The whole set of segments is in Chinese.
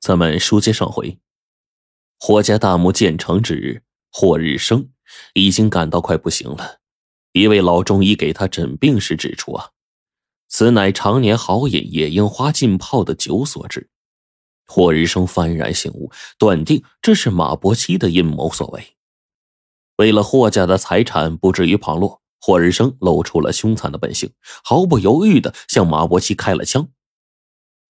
咱们书接上回，霍家大墓建成之日，霍日生已经感到快不行了。一位老中医给他诊病时指出：“啊，此乃常年豪饮野樱花浸泡的酒所致。”霍日生幡然醒悟，断定这是马伯期的阴谋所为。为了霍家的财产不至于旁落，霍日生露出了凶残的本性，毫不犹豫的向马伯期开了枪。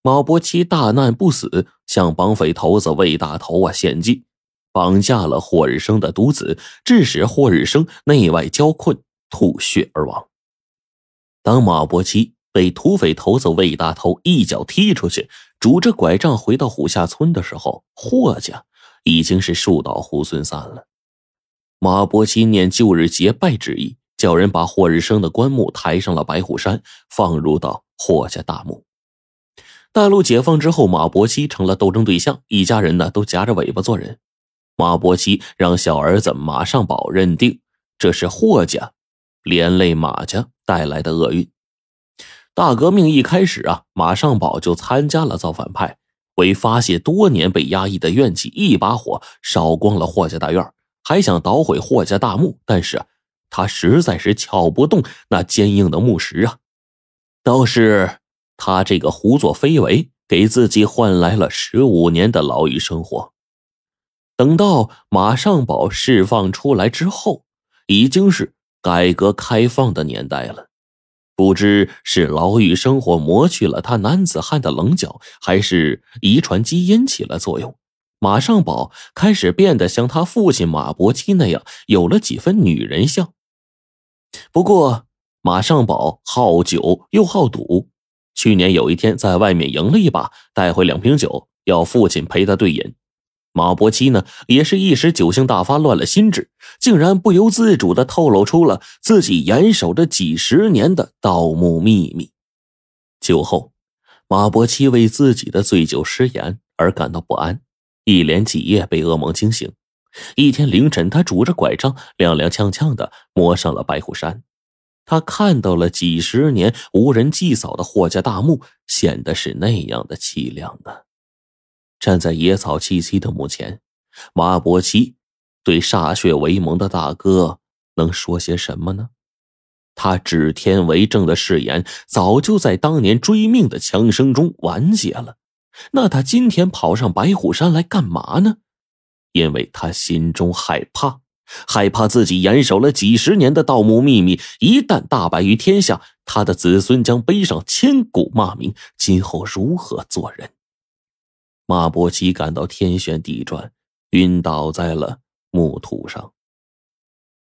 马伯奇大难不死，向绑匪头子魏大头啊献计，绑架了霍日生的独子，致使霍日生内外交困，吐血而亡。当马伯奇被土匪头子魏大头一脚踢出去，拄着拐杖回到虎下村的时候，霍家已经是树倒猢狲散了。马伯奇念旧日结拜之意，叫人把霍日生的棺木抬上了白虎山，放入到霍家大墓。大陆解放之后，马伯期成了斗争对象，一家人呢都夹着尾巴做人。马伯期让小儿子马尚宝认定这是霍家连累马家带来的厄运。大革命一开始啊，马尚宝就参加了造反派，为发泄多年被压抑的怨气，一把火烧光了霍家大院，还想捣毁霍家大墓，但是他实在是撬不动那坚硬的木石啊，倒是。他这个胡作非为，给自己换来了十五年的牢狱生活。等到马尚宝释放出来之后，已经是改革开放的年代了。不知是牢狱生活磨去了他男子汉的棱角，还是遗传基因起了作用，马尚宝开始变得像他父亲马伯基那样，有了几分女人相。不过，马尚宝好酒又好赌。去年有一天，在外面赢了一把，带回两瓶酒，要父亲陪他对饮。马伯期呢，也是一时酒性大发，乱了心智，竟然不由自主的透露出了自己严守着几十年的盗墓秘密。酒后，马伯期为自己的醉酒失言而感到不安，一连几夜被噩梦惊醒。一天凌晨，他拄着拐杖，踉踉跄跄的摸上了白虎山。他看到了几十年无人祭扫的霍家大墓，显得是那样的凄凉呢。站在野草萋萋的墓前，马伯奇对歃血为盟的大哥能说些什么呢？他指天为证的誓言早就在当年追命的枪声中完结了。那他今天跑上白虎山来干嘛呢？因为他心中害怕。害怕自己严守了几十年的盗墓秘密一旦大白于天下，他的子孙将背上千古骂名，今后如何做人？马伯奇感到天旋地转，晕倒在了墓土上。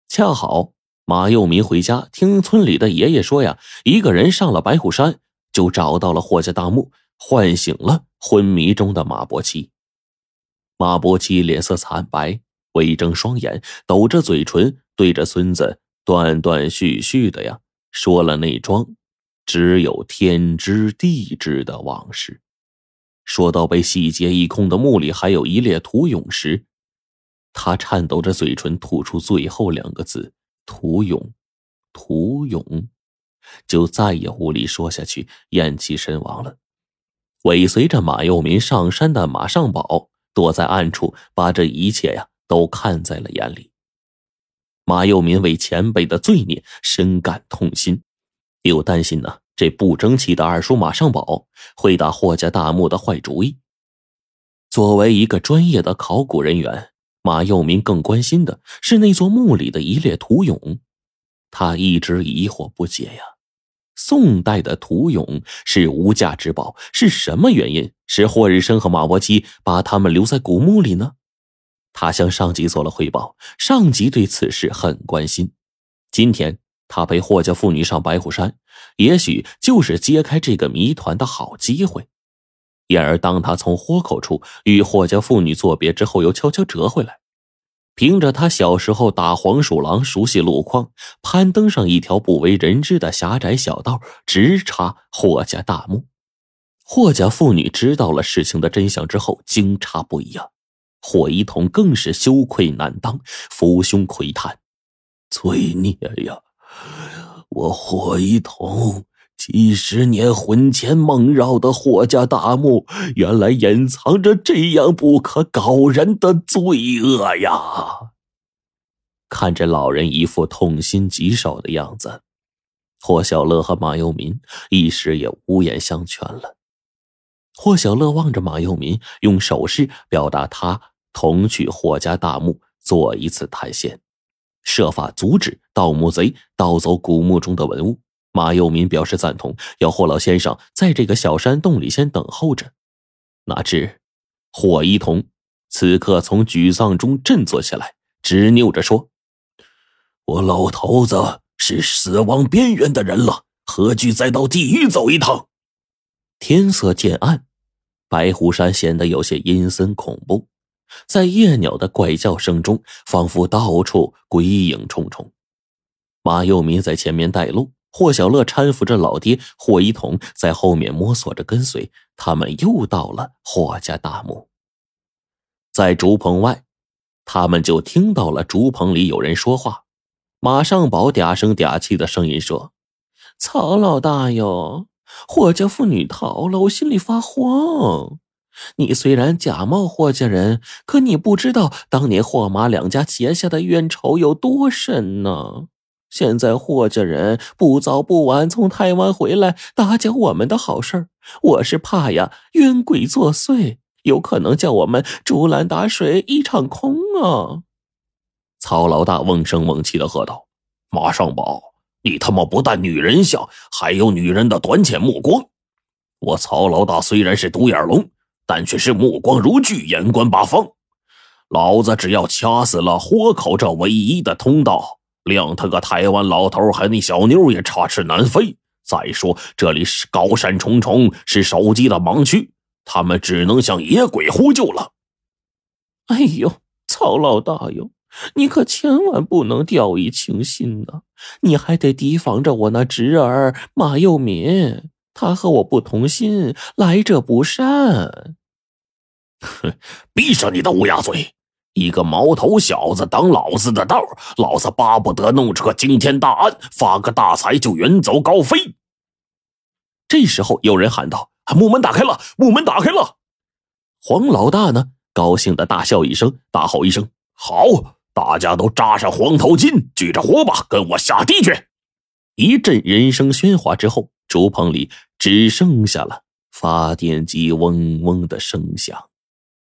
恰好马幼民回家，听村里的爷爷说呀，一个人上了白虎山，就找到了霍家大墓，唤醒了昏迷中的马伯奇。马伯奇脸色惨白。微睁双眼，抖着嘴唇，对着孙子断断续续的呀说了那桩只有天知地知的往事。说到被洗劫一空的墓里还有一列土俑时，他颤抖着嘴唇吐出最后两个字：“土俑，土俑”，就再也无力说下去，咽气身亡了。尾随着马幼民上山的马尚宝躲在暗处，把这一切呀。都看在了眼里。马幼民为前辈的罪孽深感痛心，又担心呢这不争气的二叔马尚宝会打霍家大墓的坏主意。作为一个专业的考古人员，马幼民更关心的是那座墓里的一列土俑。他一直疑惑不解呀，宋代的土俑是无价之宝，是什么原因使霍日生和马伯基把他们留在古墓里呢？他向上级做了汇报，上级对此事很关心。今天他陪霍家妇女上白虎山，也许就是揭开这个谜团的好机会。然而，当他从豁口处与霍家妇女作别之后，又悄悄折回来。凭着他小时候打黄鼠狼熟悉路况，攀登上一条不为人知的狭窄小道，直插霍家大墓。霍家妇女知道了事情的真相之后，惊诧不已啊。霍一统更是羞愧难当，抚胸喟叹：“罪孽呀！我霍一统几十年魂牵梦绕的霍家大墓，原来隐藏着这样不可告人的罪恶呀！看着老人一副痛心疾首的样子，霍小乐和马幼民一时也无言相劝了。霍小乐望着马幼民，用手势表达他同去霍家大墓做一次探险，设法阻止盗墓贼盗走古墓中的文物。马幼民表示赞同，要霍老先生在这个小山洞里先等候着。哪知霍一桐此刻从沮丧中振作起来，执拗着说：“我老头子是死亡边缘的人了，何惧再到地狱走一趟？”天色渐暗，白虎山显得有些阴森恐怖，在夜鸟的怪叫声中，仿佛到处鬼影重重。马幼民在前面带路。霍小乐搀扶着老爹霍一桐在后面摸索着跟随，他们又到了霍家大墓。在竹棚外，他们就听到了竹棚里有人说话。马上宝嗲声嗲气的声音说：“曹老大哟，霍家妇女逃了，我心里发慌。你虽然假冒霍家人，可你不知道当年霍马两家结下的冤仇有多深呢。”现在霍家人不早不晚从台湾回来打搅我们的好事我是怕呀冤鬼作祟，有可能叫我们竹篮打水一场空啊！曹老大瓮声瓮气的喝道：“马上宝，你他妈不但女人相，还有女人的短浅目光。我曹老大虽然是独眼龙，但却是目光如炬，眼观八方。老子只要掐死了豁口这唯一的通道。”谅他个台湾老头和那小妞也插翅难飞。再说这里是高山重重，是手机的盲区，他们只能向野鬼呼救了。哎呦，曹老大哟，你可千万不能掉以轻心呐！你还得提防着我那侄儿马幼民，他和我不同心，来者不善。哼，闭上你的乌鸦嘴！一个毛头小子挡老子的道，老子巴不得弄出个惊天大案，发个大财就远走高飞。这时候有人喊道：“木门打开了，木门打开了！”黄老大呢，高兴的大笑一声，大吼一声：“好！大家都扎上黄头巾，举着火把，跟我下地去！”一阵人声喧哗之后，竹棚里只剩下了发电机嗡嗡的声响。